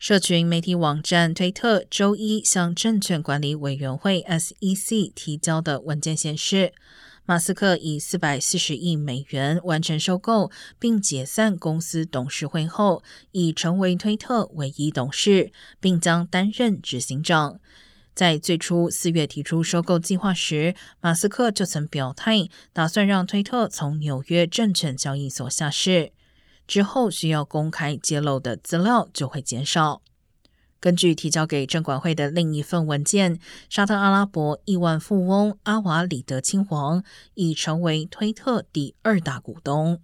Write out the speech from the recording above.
社群媒体网站推特周一向证券管理委员会 （SEC） 提交的文件显示，马斯克以四百四十亿美元完成收购并解散公司董事会后，已成为推特唯一董事，并将担任执行长。在最初四月提出收购计划时，马斯克就曾表态，打算让推特从纽约证券交易所下市。之后需要公开揭露的资料就会减少。根据提交给证管会的另一份文件，沙特阿拉伯亿万富翁阿瓦里德亲王已成为推特第二大股东。